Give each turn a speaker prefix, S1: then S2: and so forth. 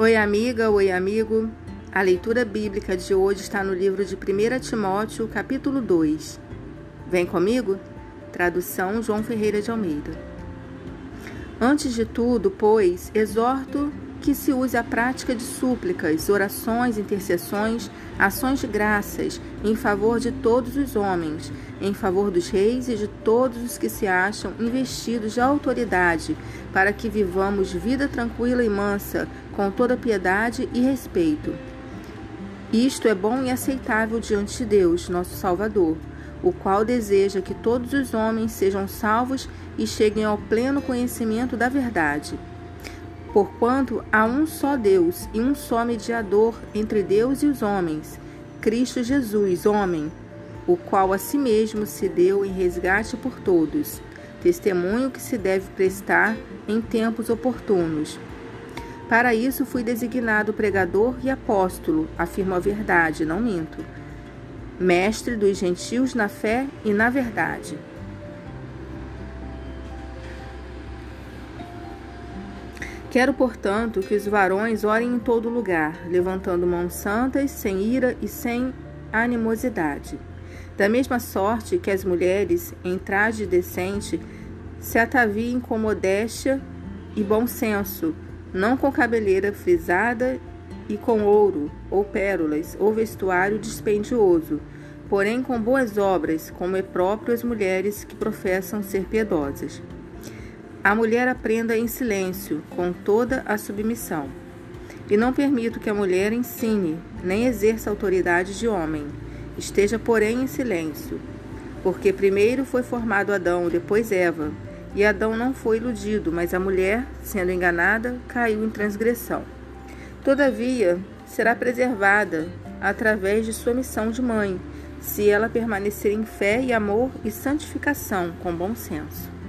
S1: Oi, amiga, oi, amigo. A leitura bíblica de hoje está no livro de 1 Timóteo, capítulo 2. Vem comigo? Tradução João Ferreira de Almeida. Antes de tudo, pois, exorto que se use a prática de súplicas, orações, intercessões, ações de graças em favor de todos os homens, em favor dos reis e de todos os que se acham investidos de autoridade, para que vivamos vida tranquila e mansa, com toda piedade e respeito. Isto é bom e aceitável diante de Deus, nosso Salvador, o qual deseja que todos os homens sejam salvos e cheguem ao pleno conhecimento da verdade. Porquanto há um só Deus e um só mediador entre Deus e os homens, Cristo Jesus, homem, o qual a si mesmo se deu em resgate por todos, testemunho que se deve prestar em tempos oportunos. Para isso fui designado pregador e apóstolo, afirmo a verdade, não minto, mestre dos gentios na fé e na verdade. Quero, portanto, que os varões orem em todo lugar, levantando mãos santas, sem ira e sem animosidade. Da mesma sorte que as mulheres, em traje decente, se ataviem com modéstia e bom senso, não com cabeleira frisada e com ouro, ou pérolas, ou vestuário dispendioso, porém com boas obras, como é próprio às mulheres que professam ser piedosas. A mulher aprenda em silêncio, com toda a submissão. E não permito que a mulher ensine, nem exerça autoridade de homem. Esteja, porém, em silêncio. Porque primeiro foi formado Adão, depois Eva. E Adão não foi iludido, mas a mulher, sendo enganada, caiu em transgressão. Todavia, será preservada através de sua missão de mãe, se ela permanecer em fé e amor e santificação com bom senso.